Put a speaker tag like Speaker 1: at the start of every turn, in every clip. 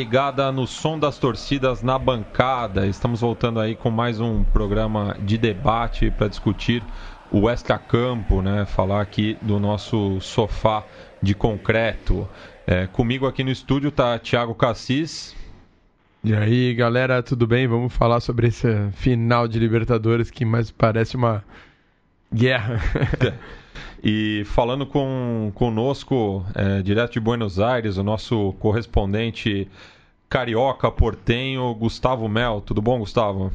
Speaker 1: Ligada no som das torcidas na bancada. Estamos voltando aí com mais um programa de debate para discutir o extra-campo, né? Falar aqui do nosso sofá de concreto. É, comigo aqui no estúdio tá Thiago Cassis.
Speaker 2: E aí, galera, tudo bem? Vamos falar sobre esse final de Libertadores que mais parece uma guerra.
Speaker 1: E falando com, conosco, é, direto de Buenos Aires, o nosso correspondente carioca portenho, Gustavo Mel. Tudo bom, Gustavo?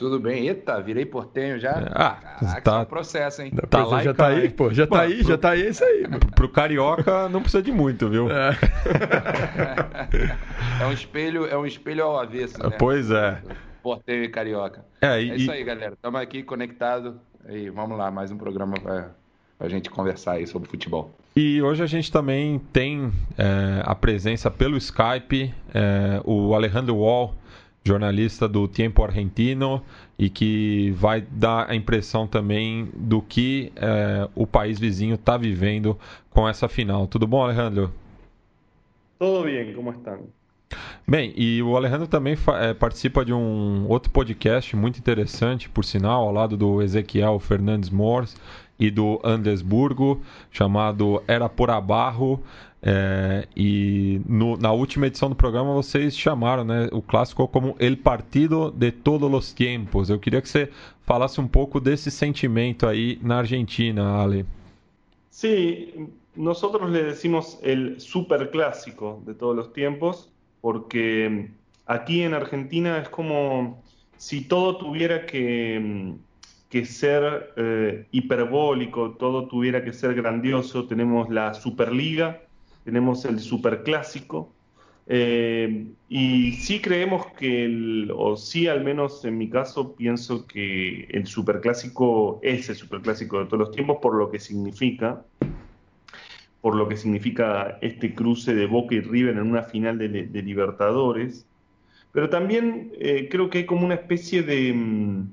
Speaker 3: Tudo bem. Eita, virei portenho já.
Speaker 1: Ah,
Speaker 3: Caraca,
Speaker 1: tá,
Speaker 3: é um processo, hein?
Speaker 2: Tá lá já tá aí, pô. Já tá aí,
Speaker 1: pro,
Speaker 2: já tá aí, é isso aí. Mano.
Speaker 1: Pro carioca não precisa de muito, viu?
Speaker 2: É.
Speaker 3: é um espelho, é um espelho ao avesso, né?
Speaker 1: Pois é.
Speaker 3: Portenho e carioca.
Speaker 1: É, e,
Speaker 3: é isso aí, galera. Estamos aqui conectados. E vamos lá, mais um programa para a gente conversar aí sobre futebol.
Speaker 1: E hoje a gente também tem é, a presença pelo Skype, é, o Alejandro Wall, jornalista do Tempo Argentino, e que vai dar a impressão também do que é, o país vizinho está vivendo com essa final. Tudo bom, Alejandro?
Speaker 4: Tudo bem, como estão?
Speaker 1: Bem, e o Alejandro também é, participa de um outro podcast muito interessante, por sinal, ao lado do Ezequiel Fernandes Mors e do Andesburgo, chamado Era por Abarro. É, e no, na última edição do programa vocês chamaram né, o clássico como El Partido de Todos os Tiempos. Eu queria que você falasse um pouco desse sentimento aí na Argentina, Ale.
Speaker 4: Sí, nosotros le decimos el superclásico de todos los tiempos, porque aquí en Argentina es como si todo tuviera que, que ser eh, hiperbólico, todo tuviera que ser grandioso. Tenemos la Superliga, tenemos el Superclásico, eh, y sí creemos que, el, o sí al menos en mi caso, pienso que el Superclásico es el Superclásico de todos los tiempos por lo que significa por lo que significa este cruce de Boca y River en una final de, Libertadores, pero también eh, creo que hay como una especie de, mm,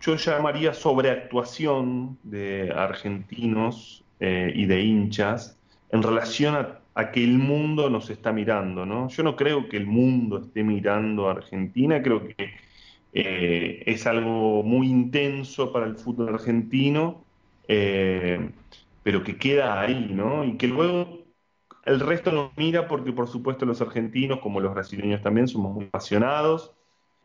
Speaker 4: yo llamaría sobreactuación de argentinos eh, y de hinchas en relación a, que el mundo nos está mirando, ¿no? Yo no creo que el mundo esté mirando a Argentina, creo que eh, es algo muy intenso para el fútbol argentino pero que queda ahí, ¿no? Y que luego el resto nos mira porque, por supuesto, los argentinos, como los brasileños también, somos muy apasionados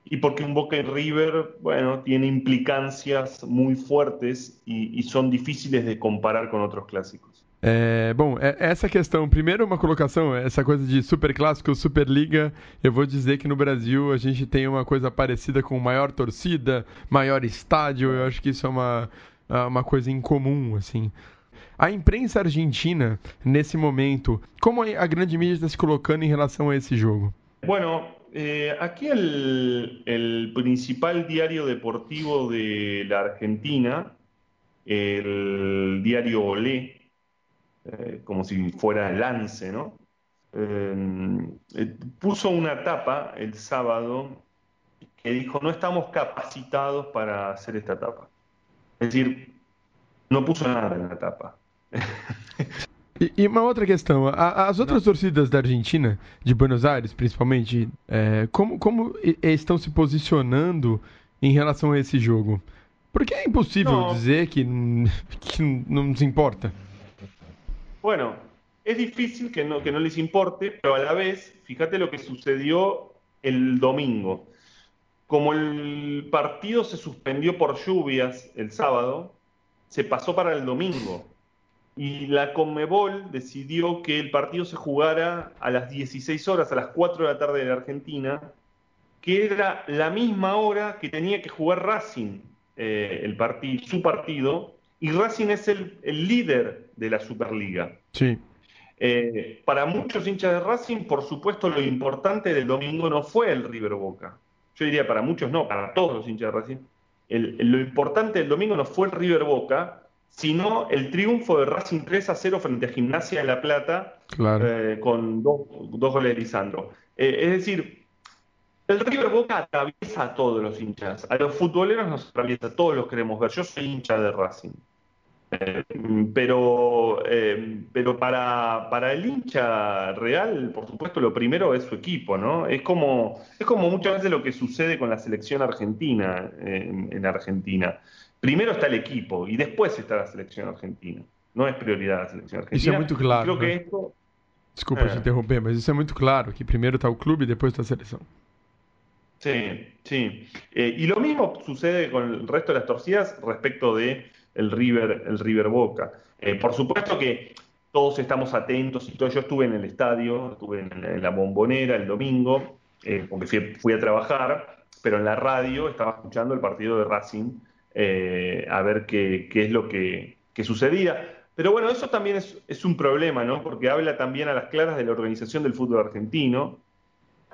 Speaker 4: y porque un Boca y River, bueno, tiene implicancias muy fuertes y, y son difíciles de comparar con otros clásicos.
Speaker 2: É, bom, essa questão, primeiro uma colocação, essa coisa de super clássico, superliga, eu vou dizer que no Brasil a gente tem uma coisa parecida com maior torcida, maior estádio, eu acho que isso é uma, uma coisa incomum, assim. A imprensa argentina, nesse momento, como a grande mídia está se colocando em relação a esse jogo?
Speaker 4: Bueno, eh, aquí el, el, principal diario deportivo de la Argentina, el diario Olé, eh, como si fuera Lance, ¿no? Eh, puso una tapa el sábado que dijo, no estamos capacitados para hacer esta tapa. Es decir, não puso nada na tapa.
Speaker 2: E, e, uma outra questão, a, as outras Não. torcidas da Argentina, de Buenos Aires principalmente, é, como, como estão se posicionando em relação a esse jogo? Porque é impossível no. dizer que, que não nos importa.
Speaker 4: Bueno, es difícil que no, que no les importe, pero a la vez, fíjate lo que sucedió el domingo. Como el partido se suspendió por lluvias el sábado, se pasó para el domingo. Y la Conmebol decidió que el partido se jugara a las 16 horas, a las 4 de la tarde de la Argentina, que era la misma hora que tenía que jugar Racing, eh, el partido, su partido, y Racing es el, el líder de la Superliga.
Speaker 2: Sí.
Speaker 4: Eh, para muchos hinchas de Racing, por supuesto, lo importante del domingo no fue el River Boca. Yo diría para muchos no, para todos los hinchas de Racing el, lo importante del domingo no fue el River Boca, sino el triunfo de Racing 3 a 0 frente a Gimnasia de La Plata
Speaker 2: claro.
Speaker 4: eh, con dos, dos, goles de Lisandro. Eh, es decir, el River Boca atraviesa a todos los hinchas, a los futboleros nos atraviesa, todos los queremos ver. Yo soy hincha de Racing. Eh, pero pero para, para, el hincha real, por supuesto, lo primero es su equipo, ¿no? Es como, es como muchas veces lo que sucede con la selección argentina en, en Argentina. Primero está el equipo y después está la selección argentina. No es prioridad la selección argentina.
Speaker 2: Isso é muito claro.
Speaker 4: Creo que
Speaker 2: né?
Speaker 4: esto,
Speaker 2: Desculpa
Speaker 4: É.
Speaker 2: te interromper, mas isso é muito claro, que primeiro está o clube e depois está a seleção.
Speaker 4: Sí, sí. Eh, y lo mismo sucede con el resto de las torcidas respecto de el River, el River Boca. Eh, por supuesto que todos estamos atentos y todo. Yo estuve en el estadio, estuve en, la bombonera el domingo, eh, porque fui, fui a trabajar, pero en la radio estaba escuchando el partido de Racing eh, a ver qué, qué es lo que, que sucedía. Pero bueno, eso también es, es un problema, ¿no? Porque habla también a las claras de la organización del fútbol argentino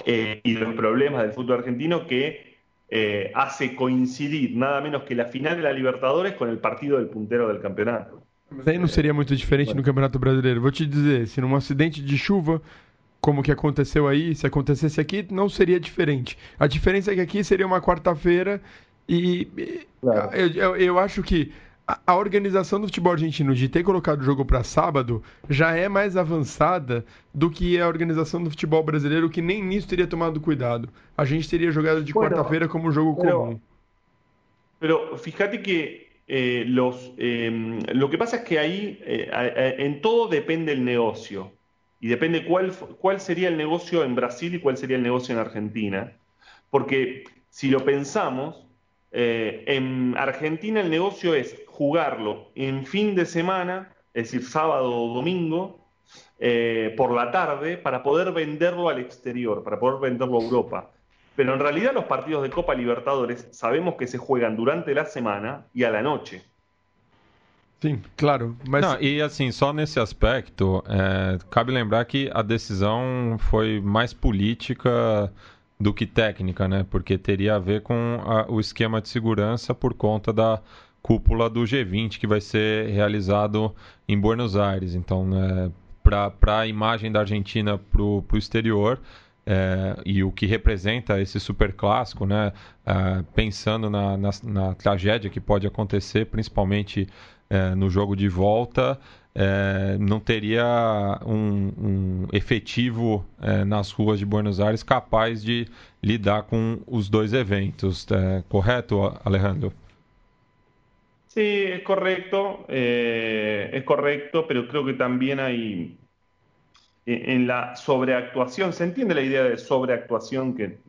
Speaker 4: eh, y de los problemas del fútbol argentino que eh, hace coincidir nada menos que la final de la Libertadores con el partido del puntero del campeonato.
Speaker 2: Mas aí não seria muito diferente no Campeonato Brasileiro. Vou te dizer, se num acidente de chuva, como que aconteceu aí, se acontecesse aqui, não seria diferente. A diferença é que aqui seria uma quarta-feira e,
Speaker 4: Claro.
Speaker 2: eu, eu, eu acho que a, organização do futebol argentino de ter colocado o jogo para sábado já é mais avançada do que a organização do futebol brasileiro, que nem nisso teria tomado cuidado. A gente teria jogado de
Speaker 4: Bueno,
Speaker 2: quarta-feira como um jogo
Speaker 4: pero-
Speaker 2: comum.
Speaker 4: Pero fíjate que eh, los, eh, lo que pasa es que ahí eh, en todo depende el negocio y depende cuál, cuál sería el negocio en Brasil y cuál sería el negocio en Argentina. Porque si lo pensamos, eh, en Argentina el negocio es jugarlo en fin de semana, es decir, sábado o domingo, eh, por la tarde, para poder venderlo al exterior, para poder venderlo a Europa. Pero en realidad los partidos de Copa Libertadores sabemos que se juegan durante la semana y a la noche.
Speaker 2: Sim, claro. Mas
Speaker 1: Não, e assim, só nesse aspecto, é, cabe lembrar que a decisão foi mais política do que técnica, né? Porque teria a ver com a- o esquema de segurança por conta da cúpula do G20 que vai ser realizado em Buenos Aires. Então, né, para a imagem da Argentina para o exterior, é, e o que representa esse super clássico, né? É, pensando na, na, na tragédia que pode acontecer, principalmente é, no jogo de volta, é, não teria um, um efetivo é, nas ruas de Buenos Aires capaz de lidar com os dois eventos. É, correto, Alejandro?
Speaker 4: Sí, es correcto, eh, es correcto, pero creo que también hay en en la sobreactuación, se entiende la idea de sobreactuación que,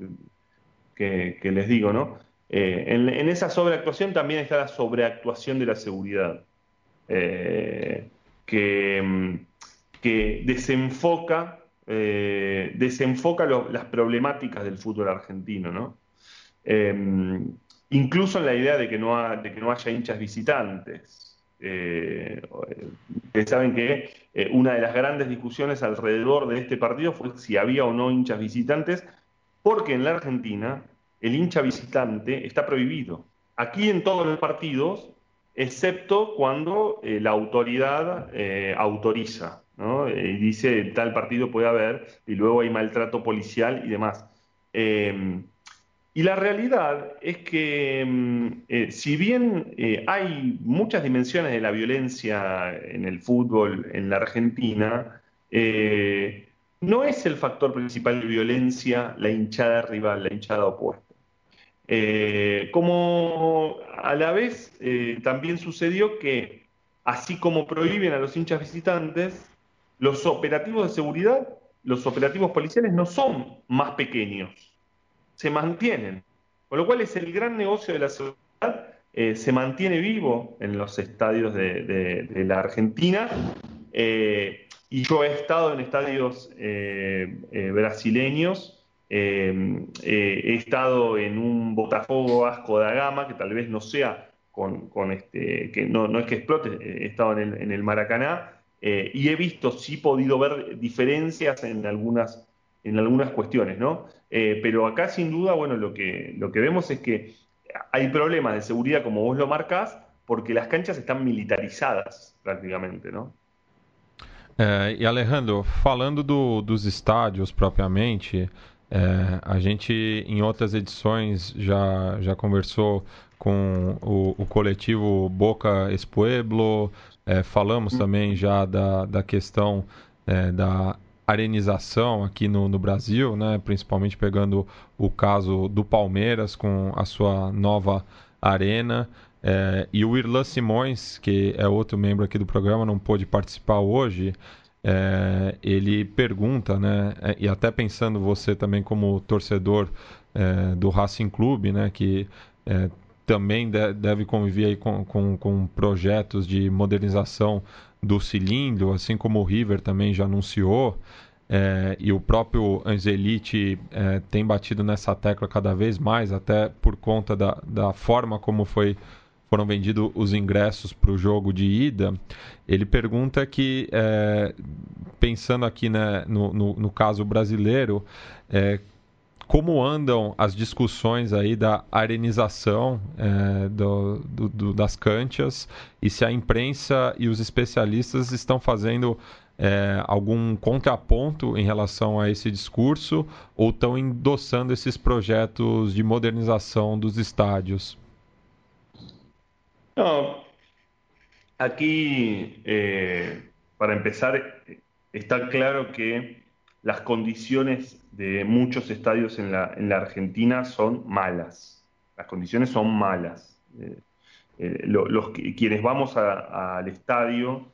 Speaker 4: les digo, ¿no? Eh, en, en esa sobreactuación también está la sobreactuación de la seguridad, eh, que, mm, que desenfoca, eh, desenfoca las problemáticas del fútbol argentino, ¿no? Eh, incluso en la idea de que no, haya hinchas visitantes. Eh, ustedes saben que eh, una de las grandes discusiones alrededor de este partido fue si había o no hinchas visitantes, porque en la Argentina el hincha visitante está prohibido. Aquí en todos los partidos, excepto cuando eh, la autoridad eh, autoriza, ¿no? Eh, y dice tal partido puede haber, y luego hay maltrato policial y demás. Eh, y la realidad es que, eh, si bien hay muchas dimensiones de la violencia en el fútbol en la Argentina, no es el factor principal de violencia la hinchada rival, la hinchada opuesta. Eh, como a la vez eh, también sucedió que, así como prohíben a los hinchas visitantes, los operativos de seguridad, los operativos policiales no son más pequeños se mantienen. Con lo cual es el gran negocio de la seguridad, eh, se mantiene vivo en los estadios de, la Argentina. Y yo he estado en estadios brasileños, eh, eh, he estado en un Botafogo Vasco da Gama, que tal vez no sea con, con este, que no, no es que explote, he estado en el, en el Maracaná, eh, y he visto, sí podido ver diferencias en algunas, en algunas cuestiones, ¿no? Eh, pero acá sin duda, bueno, lo que, lo que vemos es que hay problemas de seguridad, como vos lo marcás, porque las canchas están militarizadas prácticamente, ¿no?
Speaker 1: E Alejandro, falando do- dos estádios propriamente, é, a gente em outras edições já, já conversou com o, o coletivo Boca Espueblo, é, falamos também já da, da questão é, da arenização aqui no, no Brasil, né? principalmente pegando o caso do Palmeiras com a sua nova arena. É, e o Irlan Simões, que é outro membro aqui do programa, não pôde participar hoje. É, ele pergunta, né, é, e até pensando você também como torcedor é, do Racing Clube, né, que é, também de, deve conviver aí com, com, com, projetos de modernização do cilindro, assim como o River também já anunciou. É, e o próprio Angelite é, tem batido nessa tecla cada vez mais, até por conta da, da forma como foi, foram vendidos os ingressos para o jogo de ida. Ele pergunta que, é, pensando aqui né, no, no, no caso brasileiro, é, como andam as discussões aí da arenização é, do, do, do, das canchas e se a imprensa e os especialistas estão fazendo é, algum contraponto em relação a esse discurso ou estão endossando esses projetos de modernização dos estádios?
Speaker 4: No, aquí, eh, para empezar, está claro que las condiciones de muchos estadios en la, en la Argentina son malas. Las condiciones son malas. Eh, eh, los, quienes vamos al estadio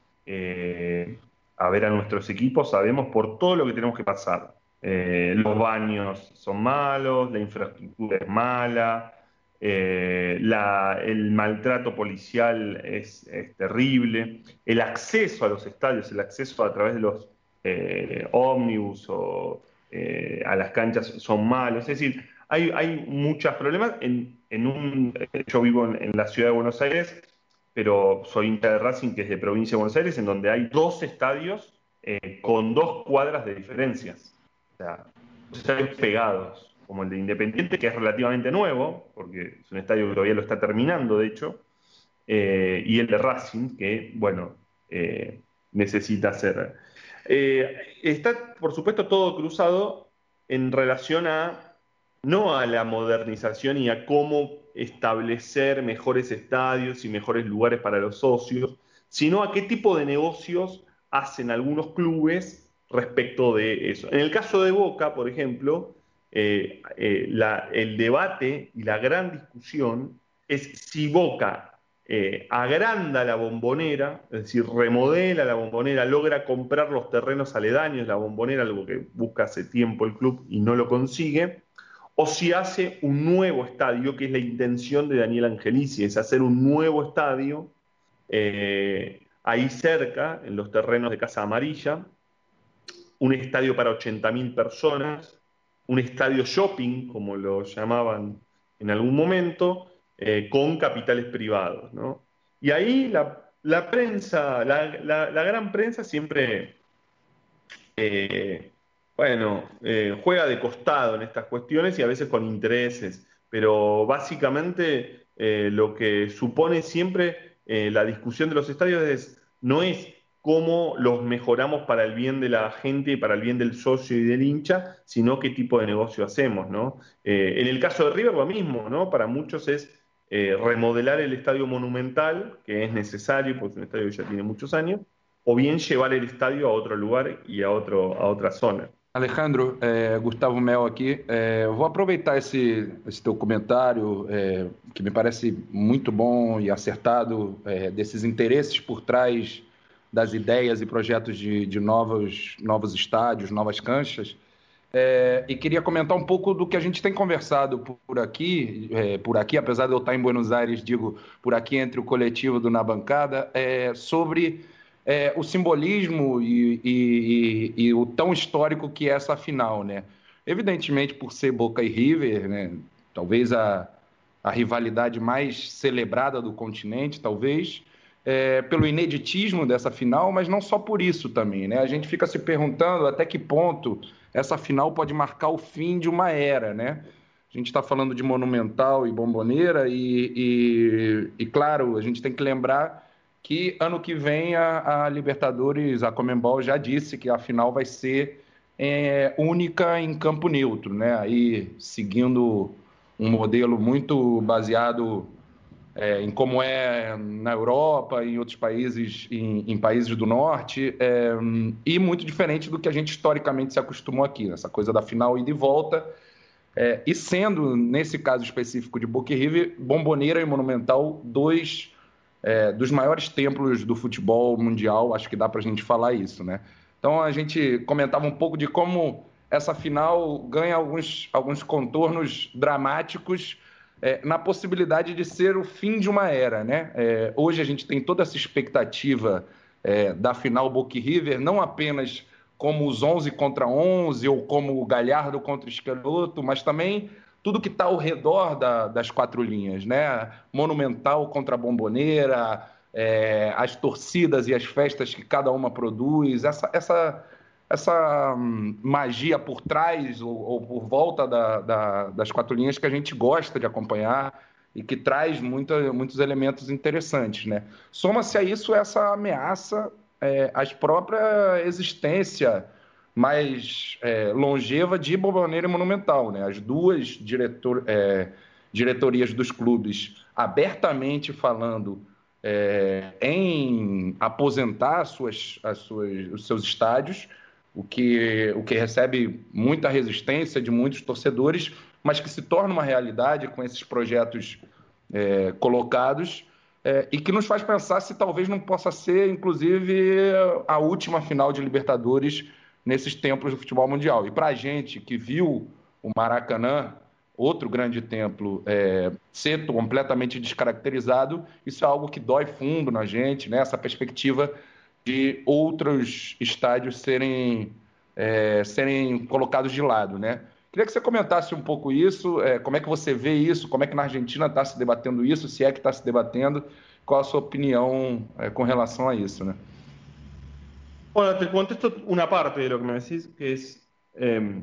Speaker 4: a ver a nuestros equipos sabemos por todo lo que tenemos que pasar. los baños son malos, la infraestructura es mala, el maltrato policial es, terrible, el acceso a los estadios, el acceso a través de los ómnibus o eh, a las canchas son malos. Es decir, hay, hay muchos problemas. En, en un, yo vivo en, la ciudad de Buenos Aires, pero soy hincha de Racing, que es de provincia de Buenos Aires, en donde hay dos estadios eh, con dos cuadras de diferencias. O sea, pegados, como el de Independiente, que es relativamente nuevo, porque es un estadio que todavía lo está terminando, de hecho, eh, y el de Racing, que, bueno, necesita ser eh, está, por supuesto, todo cruzado en relación a no a la modernización y a cómo establecer mejores estadios y mejores lugares para los socios, sino a qué tipo de negocios hacen algunos clubes respecto de eso. En el caso de Boca, por ejemplo, eh, eh, el debate y la gran discusión es si Boca eh, agranda la bombonera, es decir, remodela la bombonera, logra comprar los terrenos aledaños, la bombonera, algo que busca hace tiempo el club y no lo consigue, o si hace un nuevo estadio, que es la intención de Daniel Angelici, es hacer un nuevo estadio ahí cerca, en los terrenos de Casa Amarilla, un estadio para 80.000 personas, un estadio shopping, como lo llamaban en algún momento, eh, con capitales privados. ¿no? Y ahí la, prensa, la, gran prensa siempre, eh, bueno, eh, juega de costado en estas cuestiones y a veces con intereses, pero básicamente lo que supone siempre la discusión de los estadios es, no es cómo los mejoramos para el bien de la gente y para el bien del socio y del hincha, sino qué tipo de negocio hacemos, ¿no? en el caso de River lo mismo, ¿no? Para muchos es eh, remodelar el estadio monumental, que es necesario, porque es un estadio que ya tiene muchos años, o bien llevar el estadio a outro lugar e a, outro, a outra zona.
Speaker 5: Alejandro, é, Gustavo Mel aqui. É, vou aproveitar esse, esse teu comentário, é, que me parece muito bom e acertado, é, desses interesses por trás das ideias e projetos de, de novos, novos estádios, novas canchas, é, e queria comentar um pouco do que a gente tem conversado por aqui, é, por aqui, apesar de eu estar em Buenos Aires, digo por aqui entre o coletivo do Na Bancada, é, sobre é, o simbolismo e, e, e, e, o tão histórico que é essa final, né? Evidentemente, por ser Boca e River, né? talvez a, a rivalidade mais celebrada do continente, talvez, é, pelo ineditismo dessa final, mas não só por isso também, né? A gente fica se perguntando até que ponto essa final pode marcar o fim de uma era, né? A gente está falando de Monumental e Bomboneira e, e, e, claro, a gente tem que lembrar que ano que vem a, a Libertadores, a Comembol já disse que a final vai ser é, única em campo neutro, né? Aí seguindo um modelo muito baseado é, em como é na Europa, em outros países, em, em países do norte, é, e muito diferente do que a gente historicamente se acostumou aqui, essa coisa da final e de volta. É, e sendo, nesse caso específico de Boca River, Bomboneira e Monumental, dois é, dos maiores templos do futebol mundial, acho que dá para a gente falar isso, né? Então a gente comentava um pouco de como essa final ganha alguns, alguns contornos dramáticos, é, na possibilidade de ser o fim de uma era. Né? É, hoje a gente tem toda essa expectativa é, da final Boca River, não apenas como os 11 contra 11 ou como o Galhardo contra o Esqueloto, mas também tudo que está ao redor da, das quatro linhas, né? Monumental contra a Bomboneira, é, as torcidas e as festas que cada uma produz, essa, essa essa hum, magia por trás ou, ou por volta da, da, das quatro linhas que a gente gosta de acompanhar e que traz muitos elementos interessantes. Né? Soma-se a isso essa ameaça é, às própria existência mais é, longeva de Boboneira e Monumental. Né? As duas diretor, é, diretorias dos clubes abertamente falando é, em aposentar suas, as suas, os seus estádios, o que, o que recebe muita resistência de muitos torcedores, mas que se torna uma realidade com esses projetos é, colocados é, e que nos faz pensar se talvez não possa ser, inclusive, a última final de Libertadores nesses tempos do futebol mundial. E para a gente que viu o Maracanã, outro grande templo, é, ser completamente descaracterizado, isso é algo que dói fundo na gente, né? essa perspectiva de outros estádios serem, é, serem colocados de lado, né? Queria que você comentasse um pouco isso, é, como é que você vê isso, como é que na Argentina está se debatendo isso, se é que está se debatendo, qual a sua opinião é, com relação a isso, né?
Speaker 4: Bueno, te contesto una parte de lo que me decís, que es eh,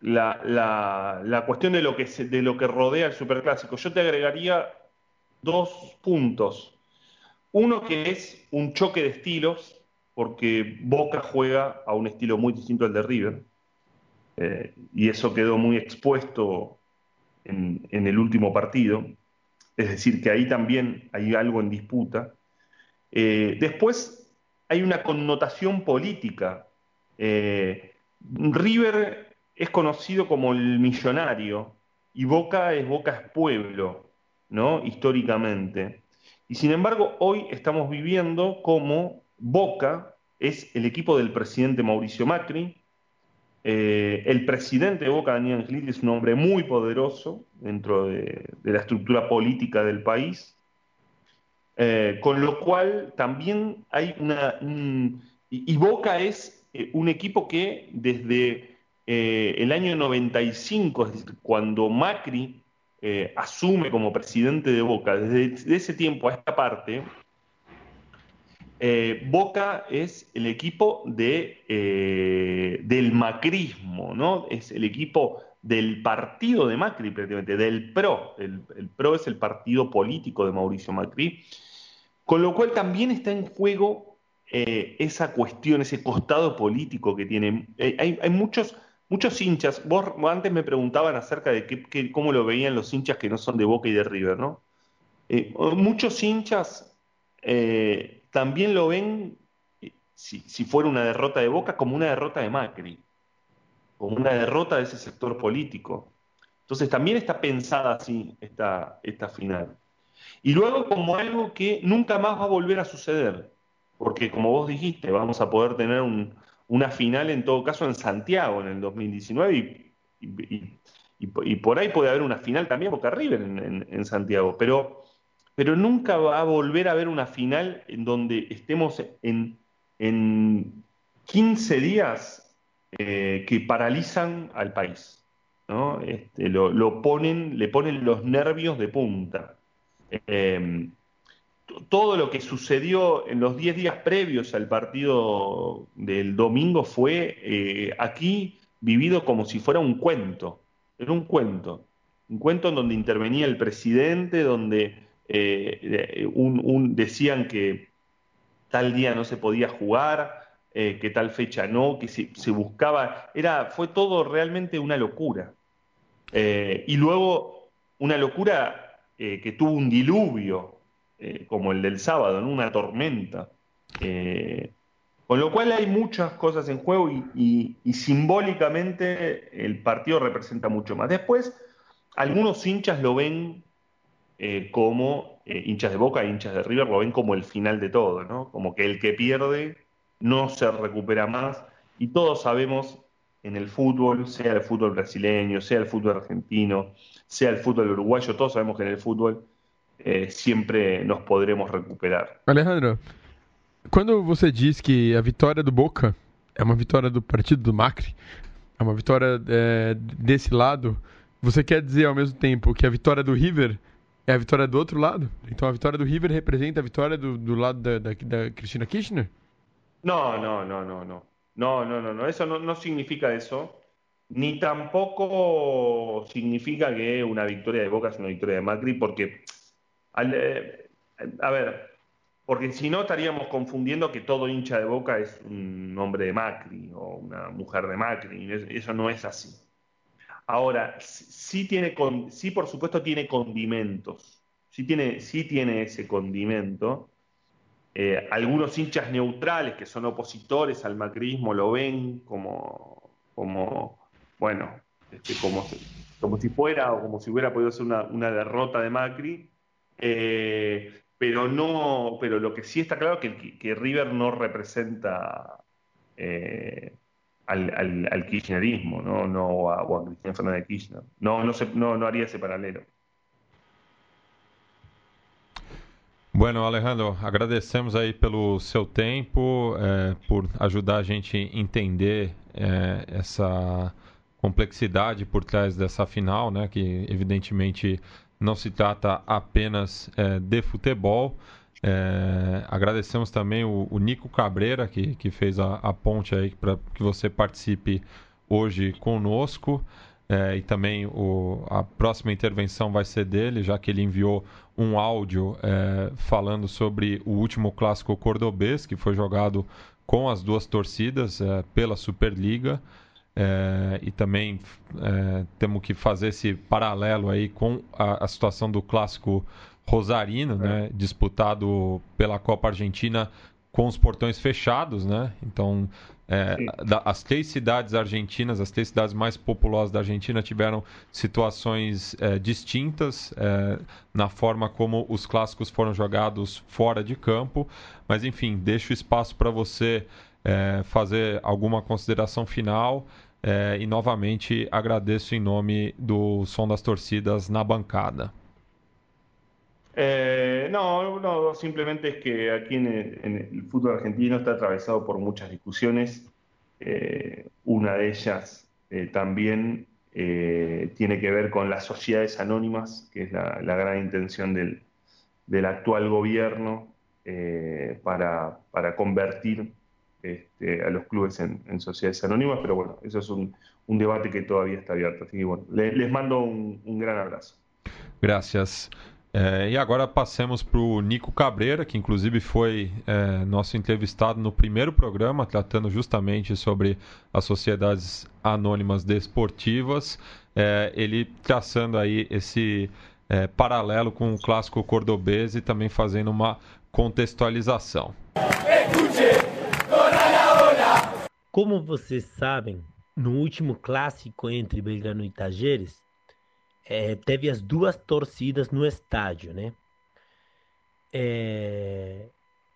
Speaker 4: la, la, la, cuestión de lo, que se, de lo que rodea el Superclásico. Yo te agregaría dos puntos. Uno que es un choque de estilos, porque Boca juega a un estilo muy distinto al de River, eh, y eso quedó muy expuesto en, el último partido, es decir, que ahí también hay algo en disputa. Eh, después hay una connotación política. Eh, River es conocido como el millonario y Boca es Boca es pueblo, ¿no? Históricamente. Y sin embargo, hoy estamos viviendo como Boca es el equipo del presidente Mauricio Macri. Eh, el presidente de Boca, Daniel Angelini, es un hombre muy poderoso dentro de, la estructura política del país. Eh, con lo cual también hay una... y, Boca es eh, un equipo que desde el año 95, es decir, cuando Macri eh, asume como presidente de Boca, desde ese tiempo a esta parte, eh, Boca es el equipo de, eh, del macrismo, ¿no? Es el equipo del partido de Macri, prácticamente, del PRO. El, PRO es el partido político de Mauricio Macri, con lo cual también está en juego esa cuestión, ese costado político que tiene. hay, hay muchos Muchos hinchas, vos antes me preguntaban acerca de qué, cómo lo veían los hinchas que no son de Boca y de River, ¿no? Eh, muchos hinchas eh, también lo ven, si, fuera una derrota de Boca, como una derrota de Macri, como una derrota de ese sector político. Entonces también está pensada así esta final. Y luego como algo que nunca más va a volver a suceder, porque como vos dijiste, vamos a poder tener un, una final en todo caso en Santiago en el 2019 y, por ahí puede haber una final también Boca River en, Santiago, pero, pero nunca va a volver a haber una final en donde estemos en, en 15 días eh, que paralizan al país. ¿no? Este, lo, ponen, le ponen los nervios de punta. Eh, todo lo que sucedió en los 10 días previos al partido del domingo fue eh, aquí vivido como si fuera un cuento. Era un cuento. Un cuento en donde intervenía el presidente, donde eh, un, decían que tal día no se podía jugar, eh, que tal fecha no, que se, se, buscaba. Era, fue todo realmente una locura. y luego una locura eh, que tuvo un diluvio, eh, como el del sábado, en una tormenta. con lo cual hay muchas cosas en juego y, simbólicamente el partido representa mucho más. Después, algunos hinchas lo ven como hinchas de Boca, hinchas de River, lo ven como el final de todo, ¿no? Como que el que pierde no se recupera más y todos sabemos en el fútbol, sea el fútbol brasileño, sea el fútbol argentino, sea el fútbol uruguayo, todos sabemos que en el fútbol eh, sempre nos poderemos recuperar.
Speaker 2: Alejandro, quando você diz que a vitória do Boca é uma vitória do partido do Macri, é uma vitória é, desse lado, você quer dizer ao mesmo tempo que a vitória do River é a vitória do outro lado? Então a vitória do River representa a vitória do, do lado da, da, da Cristina Kirchner?
Speaker 4: Não, não, não, não, não. No, no, no, no, eso no, significa eso, ni tampoco significa que una victoria de Boca es una victoria de Macri, porque, eh, a ver, porque si no estaríamos confundiendo que todo hincha de Boca es un hombre de Macri o una mujer de Macri, eso no es así. Ahora, sí, tiene, sí por supuesto tiene condimentos, sí tiene, sí tiene ese condimento, eh, algunos hinchas neutrales que son opositores al macrismo lo ven como, como bueno, este, como, como si fuera o como si hubiera podido ser una, derrota de Macri. Eh, pero no, pero lo que sí está claro es que, que River no representa eh, al, kirchnerismo, ¿no? no o a, a Cristina Fernández de Kirchner. No, no, no, no haría ese paralelo.
Speaker 1: Bueno, Alejandro, agradecemos aí pelo seu tempo, é, por ajudar a gente a entender é, essa complexidade por trás dessa final, né, que evidentemente não se trata apenas é, de futebol. É, agradecemos também o, o, Nico Cabreira, que, que fez a, a ponte aí para que você participe hoje conosco. É, e também o, a próxima intervenção vai ser dele, já que ele enviou um áudio falando sobre o último clássico cordobês, que foi jogado com as duas torcidas pela Superliga. É, e também é, temos que fazer esse paralelo aí com a, a situação do clássico rosarino, né, disputado pela Copa Argentina com os portões fechados, né? Então é, as três cidades argentinas, as três cidades mais populosas da Argentina, tiveram situações é, distintas é, na forma como os clássicos foram jogados fora de campo. Mas, enfim, deixo espaço para você é, fazer alguma consideração final. É, e novamente agradeço em nome do Som das Torcidas na bancada.
Speaker 4: Eh, no, simplemente es que aquí en el, fútbol argentino está atravesado por muchas discusiones. Eh, una de ellas eh, también tiene que ver con las sociedades anónimas, que es la, gran intención del, actual gobierno para, convertir este, a los clubes en, sociedades anónimas, pero bueno, eso es un, debate que todavía está abierto. Así que bueno, les, mando un, un gran abrazo.
Speaker 1: Gracias. É, e agora passemos para o Nico Cabreira, que inclusive foi é, nosso entrevistado no primeiro programa, tratando justamente sobre as sociedades anônimas desportivas. É, ele traçando aí esse paralelo com o clássico cordobês e também fazendo uma contextualização.
Speaker 6: Como vocês sabem, no último clássico entre Belgrano e Tajeres, é, teve as duas torcidas no estádio, né? É,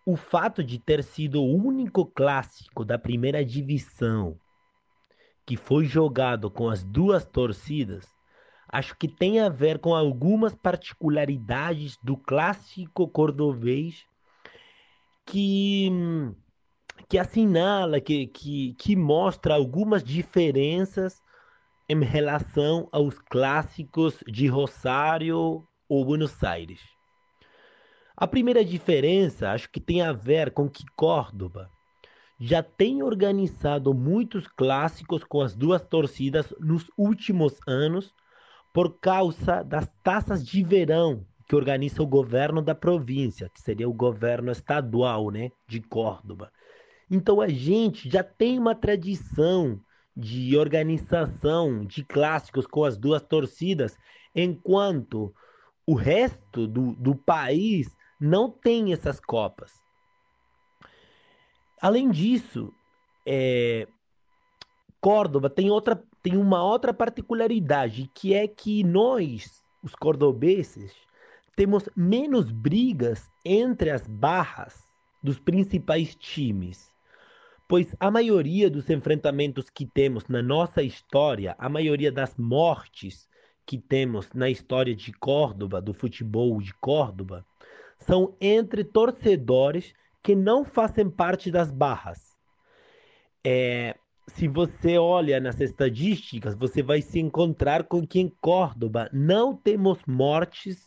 Speaker 6: o fato de ter sido o único clássico da primeira divisão que foi jogado com as duas torcidas, acho que tem a ver com algumas particularidades do clássico cordobês que que assinala, que, que, que mostra algumas diferenças em relação aos clássicos de Rosário ou Buenos Aires. A primeira diferença acho que tem a ver com que Córdoba já tem organizado muitos clássicos com as duas torcidas nos últimos anos por causa das taças de verão que organiza o governo da província, que seria o governo estadual, né, de Córdoba. Então a gente já tem uma tradição de organização de clássicos com as duas torcidas, enquanto o resto do, do país não tem essas copas. Além disso, é, Córdoba tem outra tem uma outra particularidade que é que nós, os cordobeses, temos menos brigas entre as barras dos principais times. Pois a maioria dos enfrentamentos que temos na nossa história, a maioria das mortes que temos na história de Córdoba, do futebol de Córdoba, são entre torcedores que não fazem parte das barras. É, se você olha nas estatísticas, você vai se encontrar com que em Córdoba não temos mortes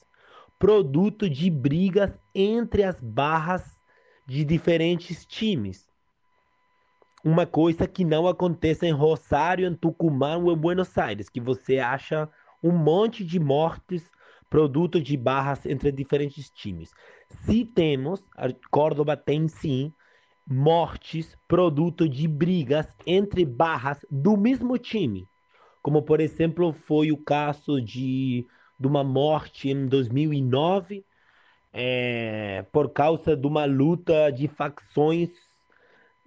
Speaker 6: produto de brigas entre as barras de diferentes times. Uma coisa que não acontece em Rosário, em Tucumã ou em Buenos Aires, que você acha um monte de mortes produto de barras entre diferentes times. Se temos, Córdoba tem sim mortes produto de brigas entre barras do mesmo time, como por exemplo foi o caso de de uma morte em 2009 é, por causa de uma luta de facções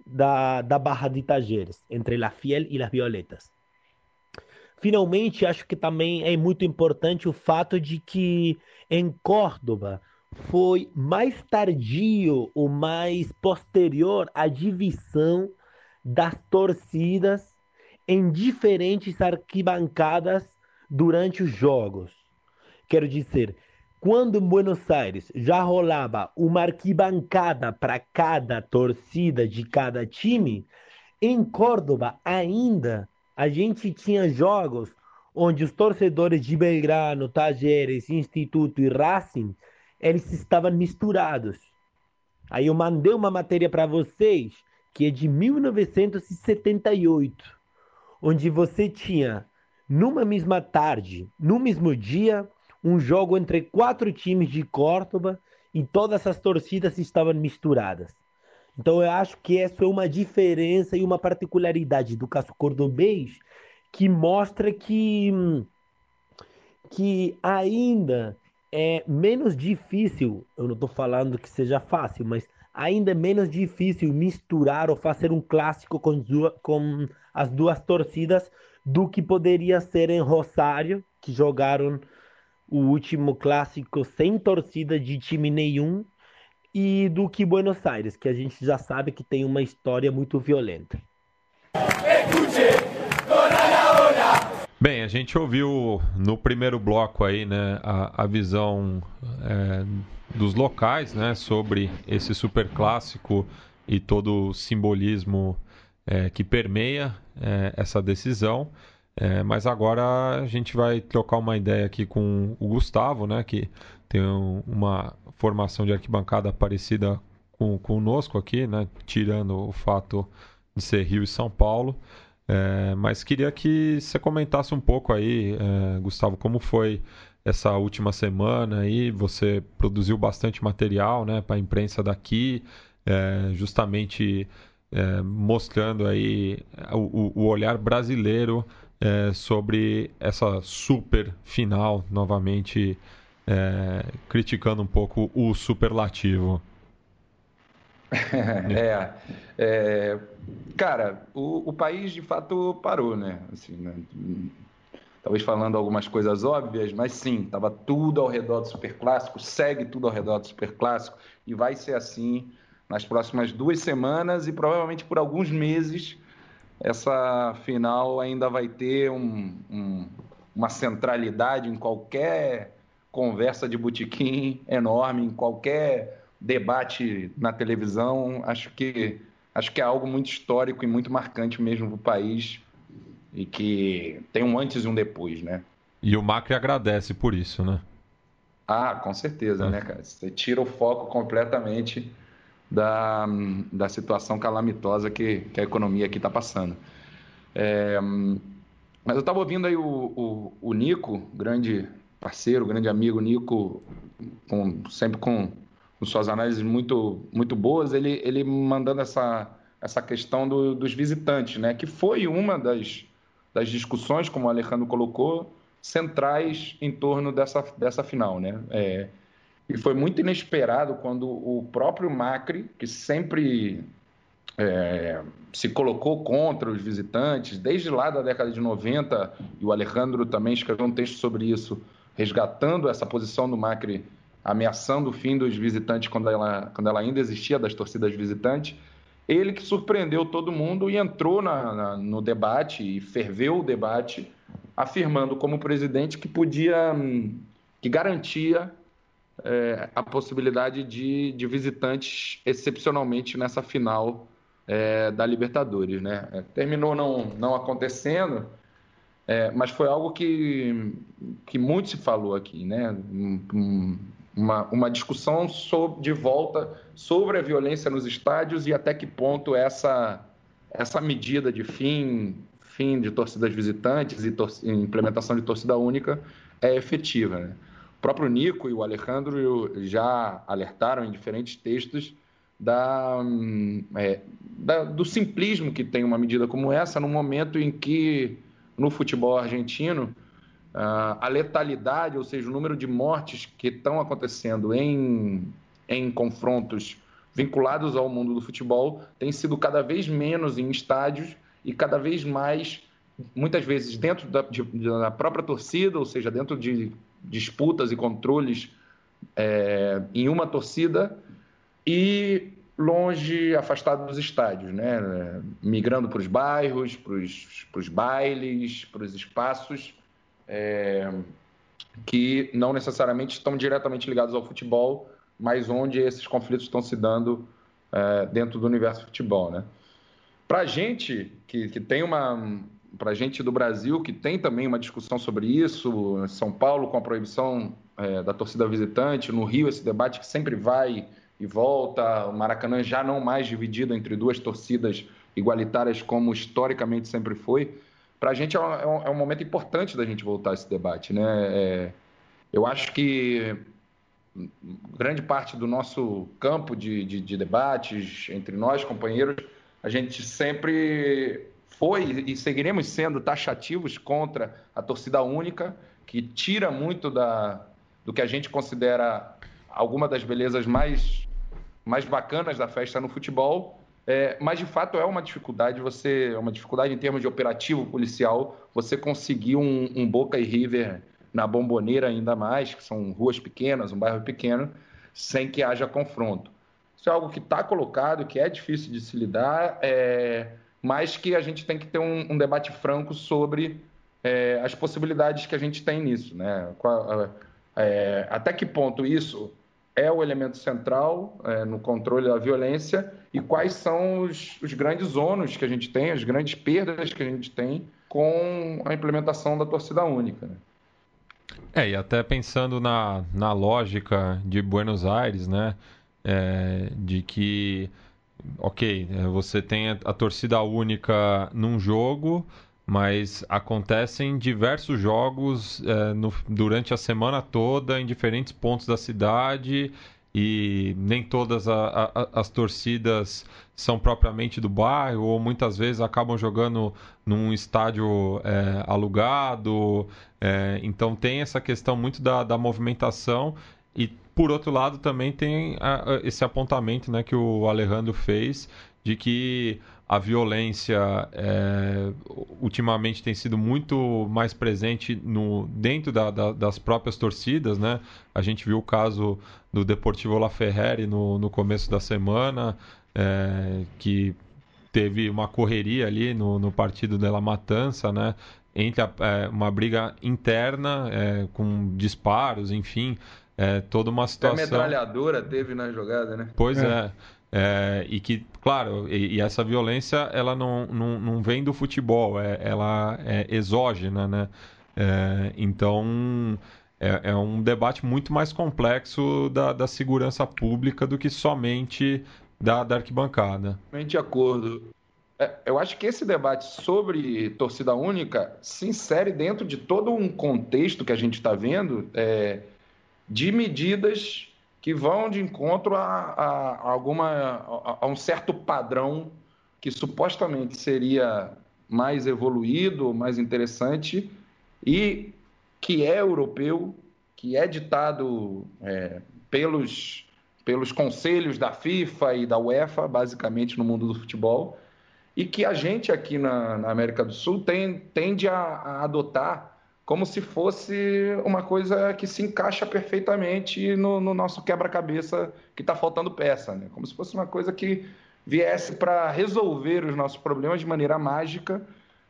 Speaker 6: da, da Barra de Tajeres, entre La Fiel e Las Violetas. Finalmente, acho que também é muito importante o fato de que em Córdoba foi mais tardio ou mais posterior a divisão das torcidas em diferentes arquibancadas durante os jogos. Quero dizer, quando em Buenos Aires já rolava uma arquibancada para cada torcida de cada time, em Córdoba ainda a gente tinha jogos onde os torcedores de Belgrano, Tajeres, Instituto e Racing, eles estavam misturados. Aí eu mandei uma matéria para vocês que é de 1978, onde você tinha numa mesma tarde, no mesmo dia, um jogo entre quatro times de Córdoba e todas as torcidas estavam misturadas. Então eu acho que essa é uma diferença e uma particularidade do caso cordobês que mostra que, que ainda é menos difícil, eu não estou falando que seja fácil, mas ainda é menos difícil misturar ou fazer um clássico com, com as duas torcidas do que poderia ser em Rosário, que jogaram o último clássico sem torcida de time nenhum, e do que Buenos Aires, que a gente já sabe que tem uma história muito violenta.
Speaker 1: Bem, a gente ouviu no primeiro bloco aí, né, a, a visão é, dos locais, né, sobre esse super clássico e todo o simbolismo é, que permeia é, essa decisão. É, mas agora a gente vai trocar uma ideia aqui com o Gustavo, né, que tem um, uma formação de arquibancada parecida com conosco aqui, né, tirando o fato de ser Rio e São Paulo. É, mas queria que você comentasse um pouco aí, é, Gustavo, como foi essa última semana aí. Você produziu bastante material né, para a imprensa daqui, é, justamente é, mostrando aí o, o olhar brasileiro é, sobre essa super final, novamente é, criticando um pouco o superlativo.
Speaker 5: é, é, cara, o, o, país de fato parou, né? Assim, né? Talvez falando algumas coisas óbvias, mas sim, estava tudo ao redor do Superclássico, segue tudo ao redor do Superclássico e vai ser assim nas próximas duas semanas e provavelmente por alguns meses essa final ainda vai ter um, um, uma centralidade em qualquer conversa de botequim enorme, em qualquer debate na televisão. Acho que, acho que é algo muito histórico e muito marcante mesmo para o país e que tem um antes e um depois, né?
Speaker 1: E o Macri agradece por isso, né?
Speaker 5: Ah, com certeza, é. né, cara? Você tira o foco completamente da, da situação calamitosa que, que a economia aqui está passando. É, mas eu estava ouvindo aí o, o, o, Nico, grande parceiro, grande amigo Nico, com, sempre com, com, suas análises muito, muito boas, ele, ele mandando essa, essa questão do, dos visitantes, né? que foi uma das, das discussões, como o Alejandro colocou, centrais em torno dessa, dessa final, né? É, e foi muito inesperado quando o próprio Macri, que sempre é, se colocou contra os visitantes, desde lá da década de 90, e o Alejandro também escreveu um texto sobre isso, resgatando essa posição do Macri, ameaçando o fim dos visitantes quando ela, quando ela ainda existia, das torcidas visitantes. Ele que surpreendeu todo mundo e entrou na, na, no debate e ferveu o debate, afirmando como presidente que podia, que garantia é, a possibilidade de, de visitantes excepcionalmente nessa final é, da Libertadores, né? É, terminou não, não acontecendo, é, mas foi algo que, que muito se falou aqui, né? Uma, uma discussão sobre, de volta sobre a violência nos estádios e até que ponto essa, essa medida de fim, fim de torcidas visitantes e implementação de torcida única é efetiva. Né? Próprio Nico e o Alejandro já alertaram em diferentes textos da, é, da, do simplismo que tem uma medida como essa no momento em que no futebol argentino a letalidade, ou seja, o número de mortes que estão acontecendo em, em confrontos vinculados ao mundo do futebol tem sido cada vez menos em estádios e cada vez mais, muitas vezes, dentro da, de, da própria torcida, ou seja, dentro de disputas e controles é, em uma torcida e longe, afastado dos estádios, né? migrando para os bairros, para os bailes, para os espaços é, que não necessariamente estão diretamente ligados ao futebol, mas onde esses conflitos estão se dando é, dentro do universo do futebol. Né? Para a gente que, que tem uma. Para gente do Brasil, que tem também uma discussão sobre isso, São Paulo com a proibição é, da torcida visitante, no Rio esse debate que sempre vai e volta, o Maracanã já não mais dividido entre duas torcidas igualitárias como historicamente sempre foi. Para a gente é, é um, é um, momento importante da gente voltar a esse debate, né? É, eu acho que grande parte do nosso campo de, de, de debates entre nós, companheiros, a gente sempre foi e seguiremos sendo taxativos contra a torcida única, que tira muito da, do que a gente considera alguma das belezas mais, mais bacanas da festa no futebol. É, mas de fato é uma dificuldade você, é uma dificuldade em termos de operativo policial, você conseguir um, um Boca e River na Bomboneira ainda mais, que são ruas pequenas, um bairro pequeno, sem que haja confronto. Isso é algo que está colocado, que é difícil de se lidar, é, mas que a gente tem que ter um, um debate franco sobre é, as possibilidades que a gente tem nisso, né? Qual, é, até que ponto isso é o elemento central é, no controle da violência e quais são os, os, grandes ônus que a gente tem, as grandes perdas que a gente tem com a implementação da torcida única. Né?
Speaker 1: É, e até pensando na, na lógica de Buenos Aires, né, é, de que, ok, é, você tem a, a torcida única num jogo, mas acontecem diversos jogos é, no, durante a semana toda em diferentes pontos da cidade e nem todas a, a, as torcidas são propriamente do bairro ou muitas vezes acabam jogando num estádio é, alugado é, então tem essa questão muito da, da movimentação e por outro lado também tem a, esse apontamento né, que o Alejandro fez de que a violência é, ultimamente tem sido muito mais presente no, dentro da, da, das próprias torcidas, né? A gente viu o caso do Deportivo La Ferrari no, no começo da semana, é, que teve uma correria ali no, no partido dela Matança, né? Entre a, é, uma briga interna é, com disparos, enfim, é, toda uma situação.
Speaker 5: A metralhadora teve na jogada, né?
Speaker 1: Pois é. é. É, e que, claro, e, e, essa violência ela não, não, não vem do futebol, é, ela é exógena, né? É, então é, é, um debate muito mais complexo da, da segurança pública do que somente da, da arquibancada.
Speaker 5: De acordo. É, eu acho que esse debate sobre torcida única se insere dentro de todo um contexto que a gente está vendo é, de medidas que vão de encontro a, a, alguma a, a, um certo padrão que supostamente seria mais evoluído, mais interessante e que é europeu, que é ditado é, pelos, pelos conselhos da FIFA e da UEFA, basicamente no mundo do futebol, e que a gente aqui na, na América do Sul tem, tende a, a, adotar como se fosse uma coisa que se encaixa perfeitamente no, no nosso quebra-cabeça que está faltando peça, né? como se fosse uma coisa que viesse para resolver os nossos problemas de maneira mágica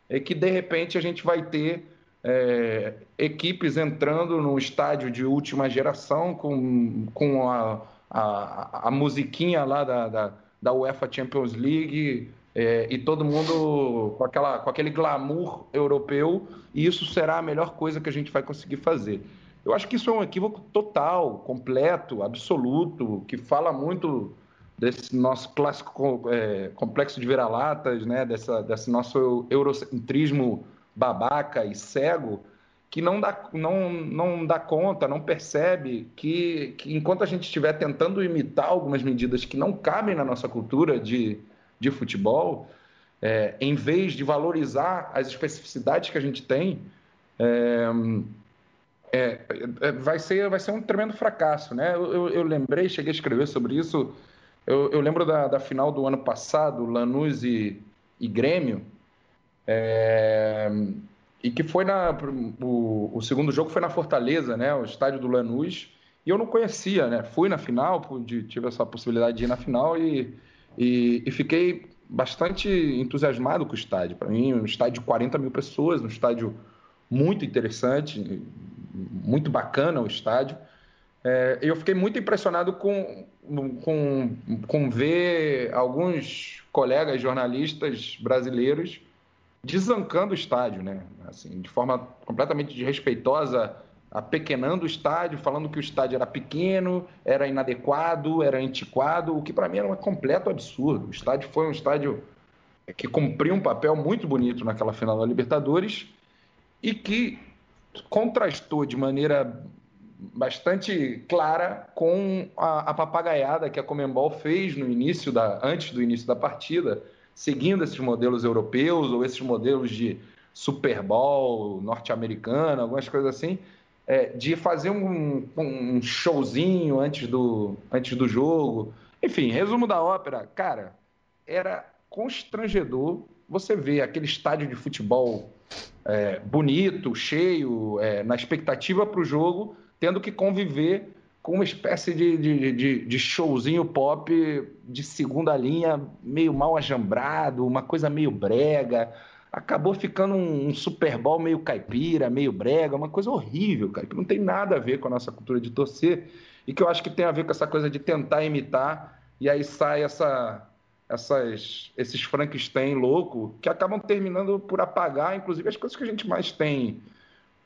Speaker 5: e que de repente a gente vai ter é, equipes entrando no estádio de última geração com, com a, a, a musiquinha lá da, da, da UEFA Champions League é, e todo mundo com, aquela, com aquele glamour europeu, e isso será a melhor coisa que a gente vai conseguir fazer. Eu acho que isso é um equívoco total, completo, absoluto, que fala muito desse nosso clássico é, complexo de vira-latas, né? Dessa, desse nosso eurocentrismo babaca e cego, que não dá, não, não dá conta, não percebe que, que enquanto a gente estiver tentando imitar algumas medidas que não cabem na nossa cultura de, de futebol, é, em vez de valorizar as especificidades que a gente tem, é, é, é vai, ser, vai ser um tremendo fracasso. Né? Eu, eu, eu lembrei, cheguei a escrever sobre isso, eu, eu lembro da, da, final do ano passado, Lanús e, e Grêmio, é, e que foi na. O, o, segundo jogo foi na Fortaleza, né? O estádio do Lanús. E eu não conhecia, né? Fui na final, tive essa possibilidade de ir na final e, e, e fiquei bastante entusiasmado com o estádio. Para mim, um estádio de 40 mil pessoas, um estádio muito interessante, muito bacana o estádio. É, eu fiquei muito impressionado com, com, com ver alguns colegas jornalistas brasileiros desancando o estádio, né? Assim, de forma completamente desrespeitosa, apequenando o estádio, falando que o estádio era pequeno, era inadequado, era antiquado, o que para mim era um completo absurdo. O estádio foi um estádio que cumpriu um papel muito bonito naquela final da Libertadores e que contrastou de maneira bastante clara com a, a papagaiada que a Comembol fez no início da antes do início da partida, seguindo esses modelos europeus ou esses modelos de Super Bowl norte-americano, algumas coisas assim, é, de fazer um, um, showzinho antes do, antes do jogo. Enfim, resumo da ópera, cara, era constrangedor você ver aquele estádio de futebol é, bonito, cheio, é, na expectativa para o jogo, tendo que conviver com uma espécie de, de, de, de, showzinho pop de segunda linha, meio mal ajambrado, uma coisa meio brega. Acabou ficando um, um Super Bowl meio caipira, meio brega, uma coisa horrível, cara, que não tem nada a ver com a nossa cultura de torcer e que eu acho que tem a ver com essa coisa de tentar imitar e aí sai essa, essas, esses Frankenstein louco que acabam terminando por apagar, inclusive, as coisas que a gente mais tem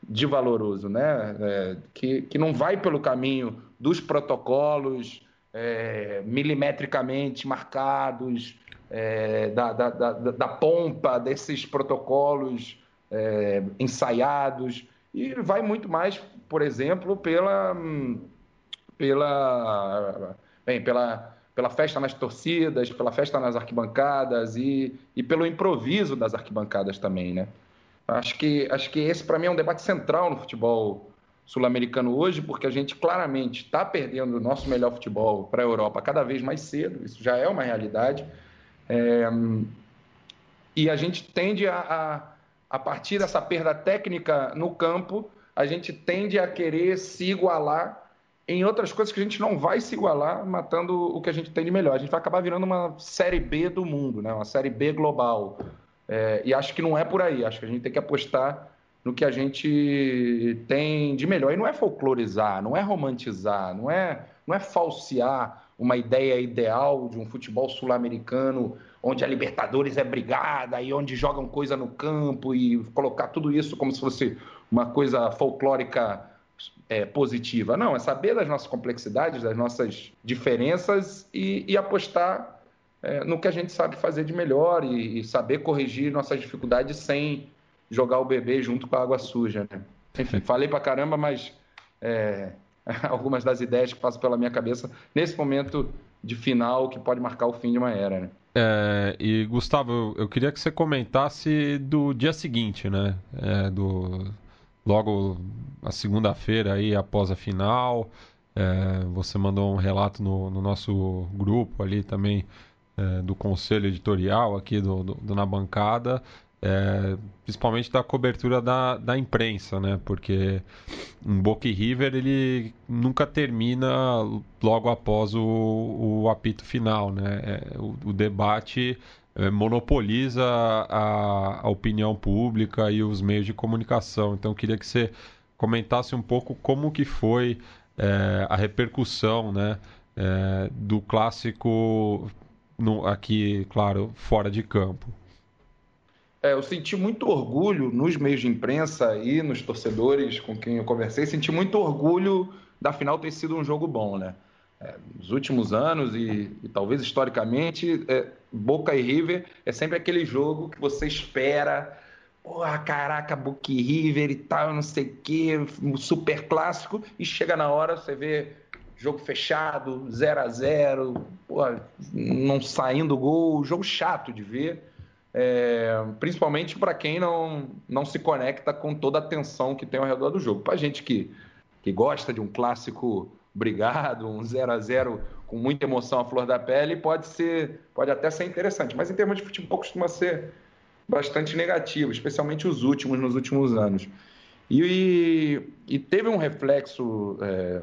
Speaker 5: de valoroso, né? É, que, que não vai pelo caminho dos protocolos é, milimetricamente marcados, é, da, da, da, da, pompa desses protocolos é, ensaiados, e vai muito mais, por exemplo, pela, pela, bem, pela, pela festa nas torcidas, pela festa nas arquibancadas e, e pelo improviso das arquibancadas também, né? Acho que, acho que esse, para mim, é um debate central no futebol sul-americano hoje, porque a gente claramente está perdendo o nosso melhor futebol para a Europa cada vez mais cedo, isso já é uma realidade. É, e a gente tende a, a, a partir dessa perda técnica no campo, a gente tende a querer se igualar em outras coisas que a gente não vai se igualar matando o que a gente tem de melhor. A gente vai acabar virando uma série B do mundo, né? uma série B global. É, e acho que não é por aí. Acho que a gente tem que apostar no que a gente tem de melhor. E não é folclorizar, não é romantizar, não é, não é falsear uma ideia ideal de um futebol sul-americano onde a Libertadores é brigada e onde jogam coisa no campo e colocar tudo isso como se fosse uma coisa folclórica é, positiva. Não, é saber das nossas complexidades, das nossas diferenças e, e apostar é, no que a gente sabe fazer de melhor e, e, saber corrigir nossas dificuldades sem jogar o bebê junto com a água suja. Né? Enfim, falei pra caramba, mas é, algumas das ideias que passam pela minha cabeça nesse momento de final que pode marcar o fim de uma era. Né?
Speaker 1: É, e Gustavo, eu, queria que você comentasse do dia seguinte, né? É, do, logo a segunda-feira aí após a final. É, você mandou um relato no, no nosso grupo ali também é, do conselho editorial aqui do, do, do Na Bancada, é, principalmente da cobertura da, da imprensa, né? Porque um e River ele nunca termina logo após o, o apito final, né? É, o, o, debate é, monopoliza a, a opinião pública e os meios de comunicação. Então, queria que você comentasse um pouco como que foi é, a repercussão né, é, do clássico no, aqui, claro, fora de campo.
Speaker 5: É, eu senti muito orgulho nos meios de imprensa e nos torcedores com quem eu conversei, senti muito orgulho da final ter sido um jogo bom, né? É, nos últimos anos e, e talvez historicamente, é, Boca e River é sempre aquele jogo que você espera porra, caraca, Book River e tal, não sei o quê, super clássico, e chega na hora, você vê jogo fechado, 0 a 0 porra, não saindo gol, jogo chato de ver, é, principalmente para quem não, não se conecta com toda a tensão que tem ao redor do jogo. Para gente que, que gosta de um clássico brigado, um 0 a 0 com muita emoção à flor da pele, pode ser, pode até ser interessante, mas em termos de futebol costuma ser bastante negativo, especialmente os últimos, nos últimos anos. E, e teve um reflexo é,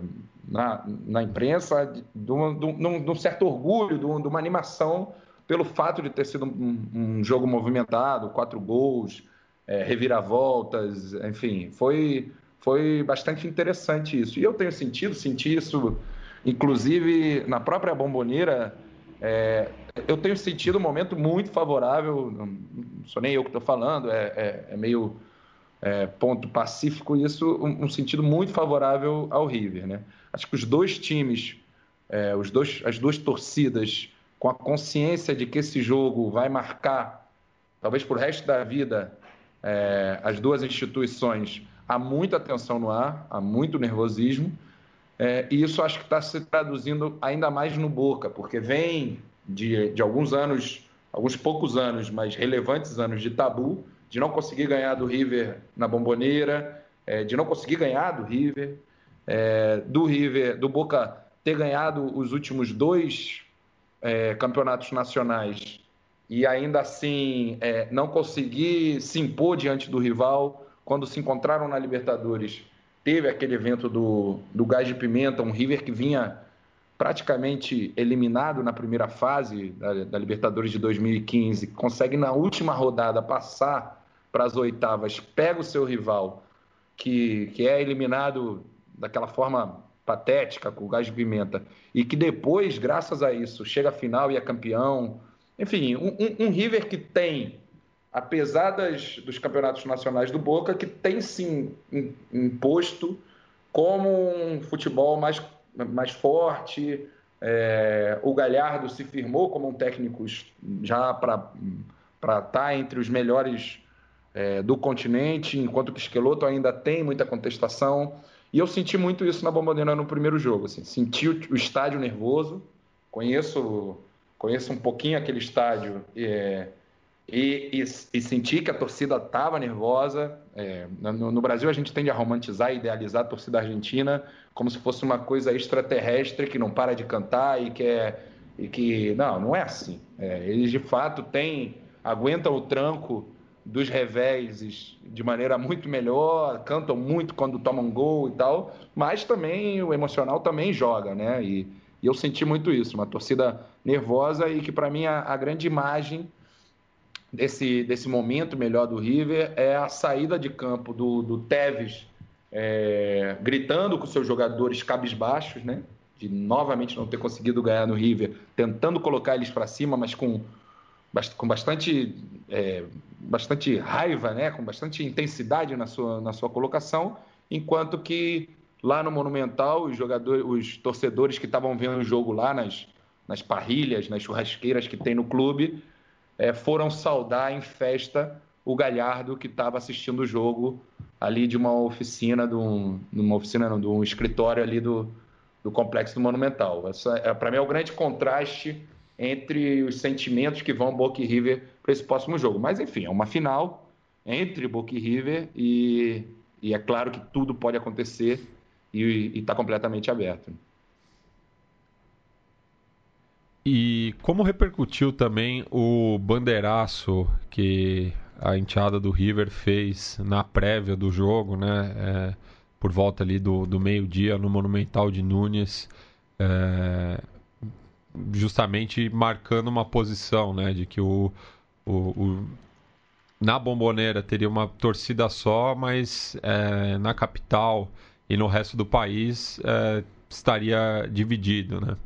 Speaker 5: na, na imprensa de, de, um, de, um, certo orgulho, de, uma animação pelo fato de ter sido um, um jogo movimentado, quatro gols, é, reviravoltas, enfim, foi, foi bastante interessante isso. E eu tenho sentido, senti isso, inclusive na própria bomboneira, é, eu tenho sentido um momento muito favorável, não sou nem eu que estou falando, é, é, é meio é, ponto pacífico isso, um, um, sentido muito favorável ao River. Né? Acho que os dois times, é, os dois, as duas torcidas, com a consciência de que esse jogo vai marcar, talvez por resto da vida, é, as duas instituições, há muita tensão no ar, há muito nervosismo, é, e isso acho que está se traduzindo ainda mais no Boca, porque vem de, de alguns anos, alguns poucos anos, mas relevantes anos de tabu, de não conseguir ganhar do River na bomboneira, é, de não conseguir ganhar do River, é, do River, do Boca ter ganhado os últimos dois é, campeonatos nacionais e ainda assim é, não conseguir se impor diante do rival quando se encontraram na Libertadores. Teve aquele evento do, do Gás de Pimenta, um River que vinha praticamente eliminado na primeira fase da, da Libertadores de 2015, consegue na última rodada passar para as oitavas, pega o seu rival, que, que é eliminado daquela forma patética, com o gás de pimenta, e que depois, graças a isso, chega à final e é campeão. Enfim, um, um, River que tem, apesar das, dos campeonatos nacionais do Boca, que tem sim imposto como um futebol mais mais forte. É, o Galhardo se firmou como um técnico já para estar tá entre os melhores é, do continente, enquanto que Esqueloto ainda tem muita contestação. E eu senti muito isso na Bomboneira no primeiro jogo. Assim, senti o, o, estádio nervoso, conheço, conheço um pouquinho aquele estádio. É, e, e, e, senti que a torcida estava nervosa. É, no, no, Brasil, a gente tende a romantizar e idealizar a torcida argentina como se fosse uma coisa extraterrestre que não para de cantar e que é. E que, não, não é assim. É, eles de fato têm, aguentam o tranco dos revéses de maneira muito melhor, cantam muito quando tomam gol e tal, mas também o emocional também joga, né? E, e eu senti muito isso, uma torcida nervosa e que para mim a, a grande imagem desse, desse momento melhor do River é a saída de campo do, do Tevez é, gritando com seus jogadores cabisbaixos, né? De novamente não ter conseguido ganhar no River, tentando colocar eles para cima, mas com, com bastante, é, bastante raiva, né? Com bastante intensidade na sua, na sua colocação, enquanto que lá no Monumental os jogadores, os torcedores que estavam vendo o jogo lá nas, nas parrilhas, nas churrasqueiras que tem no clube, é, foram saudar em festa o Galhardo que estava assistindo o jogo ali de uma oficina, de um, de uma oficina, não, de um escritório ali do, do complexo do Monumental. Essa, é, para mim, é o grande contraste entre os sentimentos que vão Boca e River para esse próximo jogo. Mas, enfim, é uma final entre Boca e River e, e é claro que tudo pode acontecer e está completamente aberto.
Speaker 1: E como repercutiu também o bandeiraço que a enteada do River fez na prévia do jogo, né? É, por volta ali do, do meio-dia no Monumental de Nunes, é, justamente marcando uma posição, né? De que o, o, o na Bomboneira teria uma torcida só, mas é, na capital e no resto do país é, estaria dividido, né?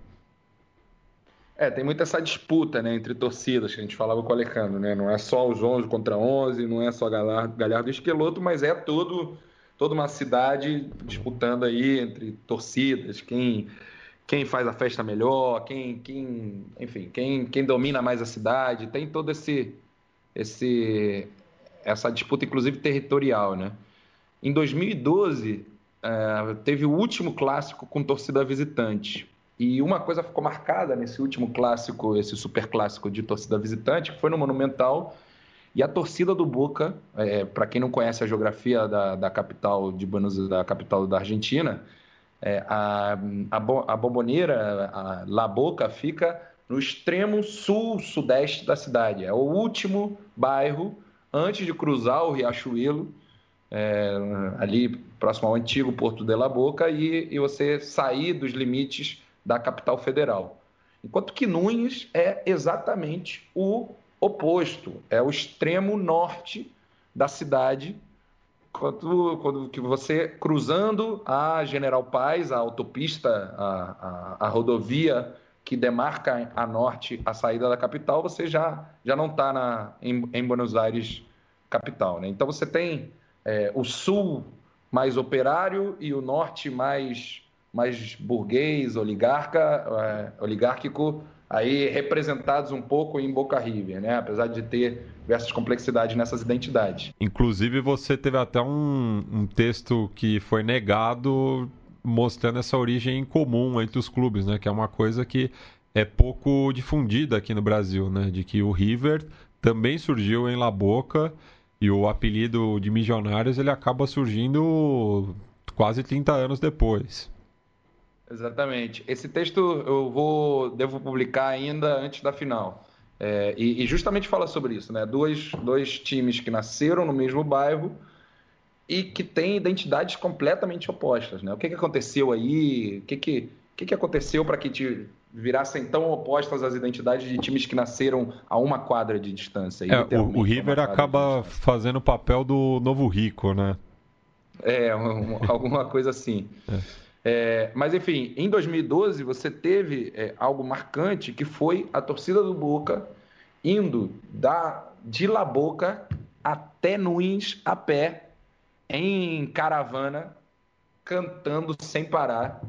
Speaker 5: É, tem muita essa disputa né, entre torcidas que a gente falava com o Alejandro, né? Não é só os 11 contra 11, não é só Galhardo, e Esqueloto, mas é todo, toda uma cidade disputando aí entre torcidas, quem, quem faz a festa melhor, quem, quem enfim, quem, quem domina mais a cidade. Tem todo esse, esse essa disputa, inclusive territorial, né? Em 2012, é, teve o último clássico com torcida visitante. E uma coisa ficou marcada nesse último clássico, esse super clássico de torcida visitante, que foi no Monumental. E a torcida do Boca, é, para quem não conhece a geografia da, da capital de Buenos da capital da Argentina, é, a, a, a Bomboneira, a La Boca, fica no extremo sul-sudeste da cidade. É o último bairro antes de cruzar o Riachuelo, é, ali próximo ao antigo Porto de La Boca, e, e você sair dos limites da capital federal. Enquanto que Nunes é exatamente o oposto, é o extremo norte da cidade, quando, que você cruzando a General Paz, a autopista, a, a, a rodovia que demarca a norte a saída da capital, você já, já não está em, em Buenos Aires capital. Né? Então você tem é, o sul mais operário e o norte mais mais burguês, oligarca, é, oligárquico, aí representados um pouco em Boca River, né? Apesar de ter diversas complexidades nessas identidades.
Speaker 1: Inclusive você teve até um, um texto que foi negado mostrando essa origem comum entre os clubes, né? Que é uma coisa que é pouco difundida aqui no Brasil, né? De que o River também surgiu em La Boca e o apelido de Milionários ele acaba surgindo quase 30 anos depois.
Speaker 5: Exatamente. Esse texto eu vou devo publicar ainda antes da final. É, e, e, justamente fala sobre isso, né? Dois, dois times que nasceram no mesmo bairro e que têm identidades completamente opostas, né? O que, que aconteceu aí? O que, que, que, que aconteceu para que te virassem tão opostas as identidades de times que nasceram a uma quadra de distância?
Speaker 1: É, o, o River acaba fazendo o papel do novo rico, né?
Speaker 5: É, um, alguma coisa assim. É. É, mas enfim, em 2012 você teve é, algo marcante que foi a torcida do Boca indo da de La Boca até Nuins a pé em caravana cantando sem parar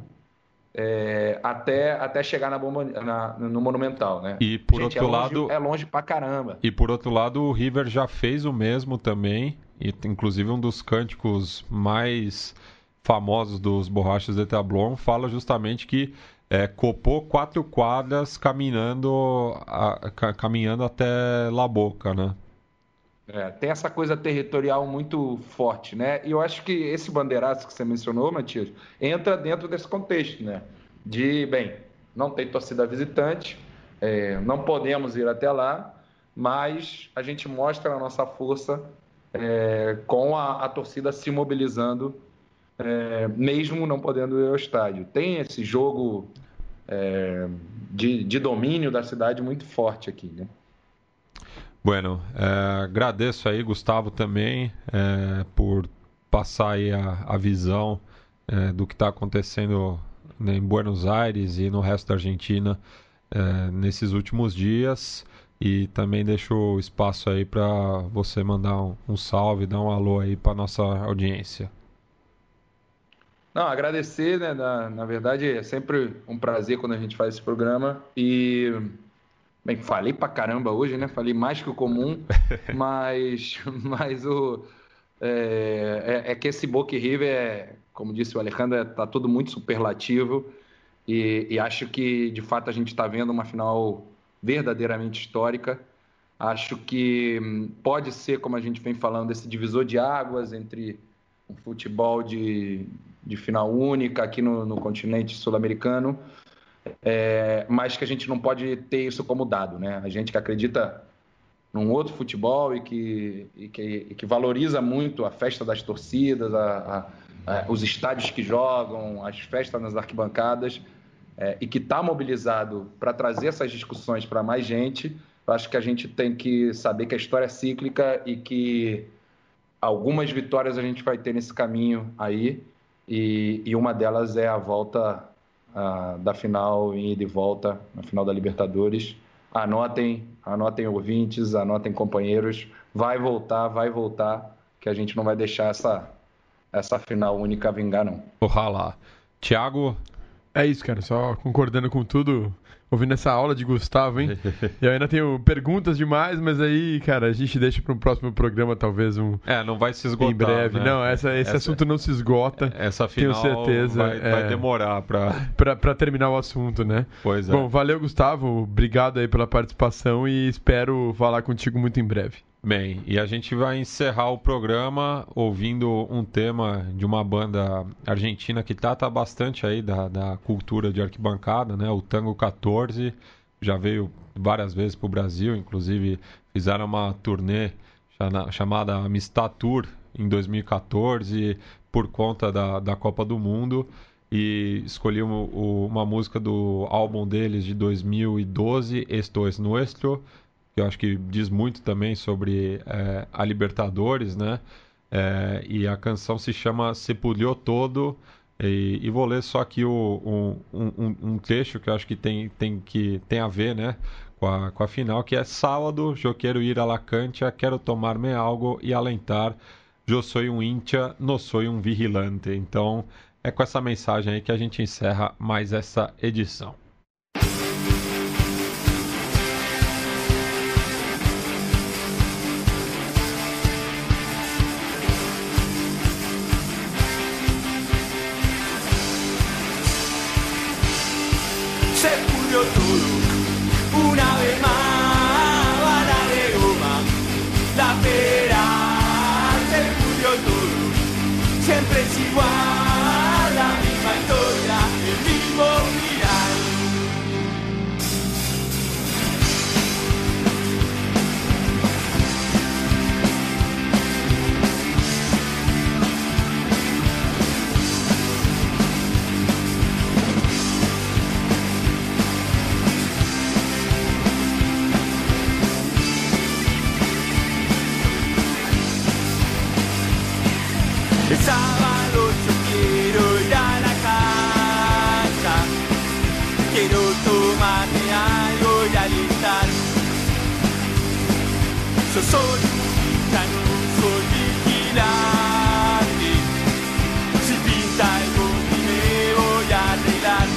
Speaker 5: é, até, até chegar na bomba, na, no Monumental, né?
Speaker 1: E por Gente, outro é longe, lado
Speaker 5: é longe pra caramba.
Speaker 1: E por outro lado o River já fez o mesmo também e inclusive um dos cânticos mais famosos dos borrachas de Tablon fala justamente que é, copou quatro quadras caminhando, a, caminhando até La Boca, né?
Speaker 5: É, tem essa coisa territorial muito forte, né? E eu acho que esse bandeiraço que você mencionou, Matias, entra dentro desse contexto, né? De, bem, não tem torcida visitante, é, não podemos ir até lá, mas a gente mostra a nossa força é, com a, a torcida se mobilizando é, mesmo não podendo ir ao estádio. Tem esse jogo é, de, de, domínio da cidade muito forte aqui, né?
Speaker 1: Bueno, é, agradeço aí, Gustavo, também, é, por passar aí a, a visão é, do que está acontecendo né, em Buenos Aires e no resto da Argentina é, nesses últimos dias. E também deixo espaço aí para você mandar um, um salve, dar um alô aí para nossa audiência.
Speaker 5: Não, agradecer, né? Na, na verdade, é sempre um prazer quando a gente faz esse programa. E, bem, falei pra caramba hoje, né? Falei mais que o comum, mas, mas o, é, é, é, que esse Boca River, é, como disse o Alejandro, é, tá tudo muito superlativo. E, e acho que, de fato, a gente está vendo uma final verdadeiramente histórica. Acho que hum, pode ser, como a gente vem falando, esse divisor de águas entre um futebol de, de final única aqui no, no continente sul-americano, é, mas que a gente não pode ter isso como dado, né? A gente que acredita num outro futebol e que, e que, e que valoriza muito a festa das torcidas, a, a, a, os estádios que jogam, as festas nas arquibancadas, é, e que está mobilizado para trazer essas discussões para mais gente, eu acho que a gente tem que saber que a história é cíclica e que algumas vitórias a gente vai ter nesse caminho aí, e, e uma delas é a volta da final em ida e volta, na final da Libertadores. Anotem, anotem ouvintes, anotem companheiros, vai voltar, vai voltar, que a gente não vai deixar essa, essa final única vingar, não.
Speaker 1: Ojalá. Tiago?
Speaker 2: É isso, cara, só concordando com tudo, ouvindo essa aula de Gustavo, hein? eu ainda tenho perguntas demais, mas aí, cara, a gente deixa para um próximo programa, talvez um.
Speaker 1: É, não vai se esgotar.
Speaker 2: Em breve.
Speaker 1: Né?
Speaker 2: Não, essa, esse essa, assunto não se esgota.
Speaker 1: Essa final
Speaker 2: tenho certeza.
Speaker 1: Vai, é, vai demorar
Speaker 2: para terminar o assunto, né?
Speaker 1: Pois é.
Speaker 2: Bom, valeu, Gustavo. Obrigado aí pela participação e espero falar contigo muito em breve.
Speaker 1: Bem, e a gente vai encerrar o programa ouvindo um tema de uma banda argentina que trata bastante aí da, da cultura de arquibancada, né? O Tango 14 já veio várias vezes para o Brasil, inclusive fizeram uma turnê chamada Amistad Tour em 2014 por conta da, da Copa do Mundo e escolhi uma música do álbum deles de 2012, Esto es Nuestro, que eu acho que diz muito também sobre é, a Libertadores, né? É, e a canção se chama Sepulhou Todo. E, e, vou ler só aqui o, um, um, um, trecho que eu acho que tem, tem, que, tem a ver né, com, a, com a final, que é sábado, eu quero ir a la quero tomar-me algo e alentar. Eu sou um íntia, não sou um vigilante. Então é com essa mensagem aí que a gente encerra mais essa edição.
Speaker 7: El sábado yo quiero ir a la casa, quiero tomarme algo y alistar. Yo soy un gitano, soy vigilante. Si pinta algo me voy a arreglar.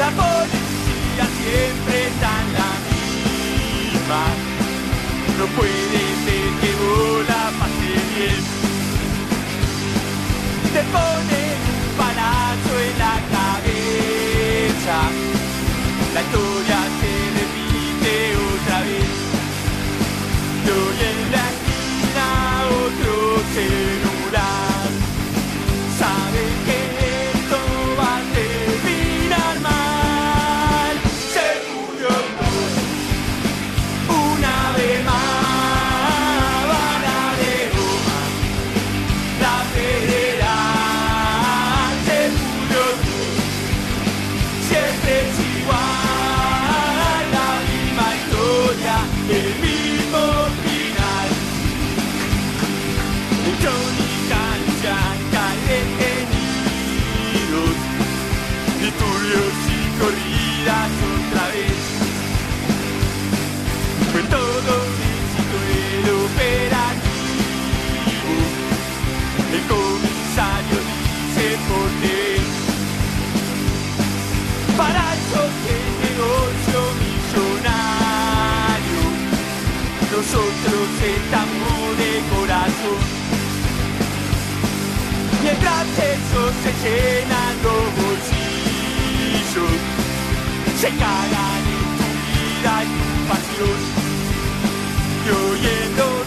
Speaker 7: La policía siempre está en la misma. No puede te pone un palazo en la cabeza. La historia se repite otra vez. Tú y roseta de corazón. Mientras esos se llenan los bolsillos, se cagan en tu vida y tu pasión. Y oyendo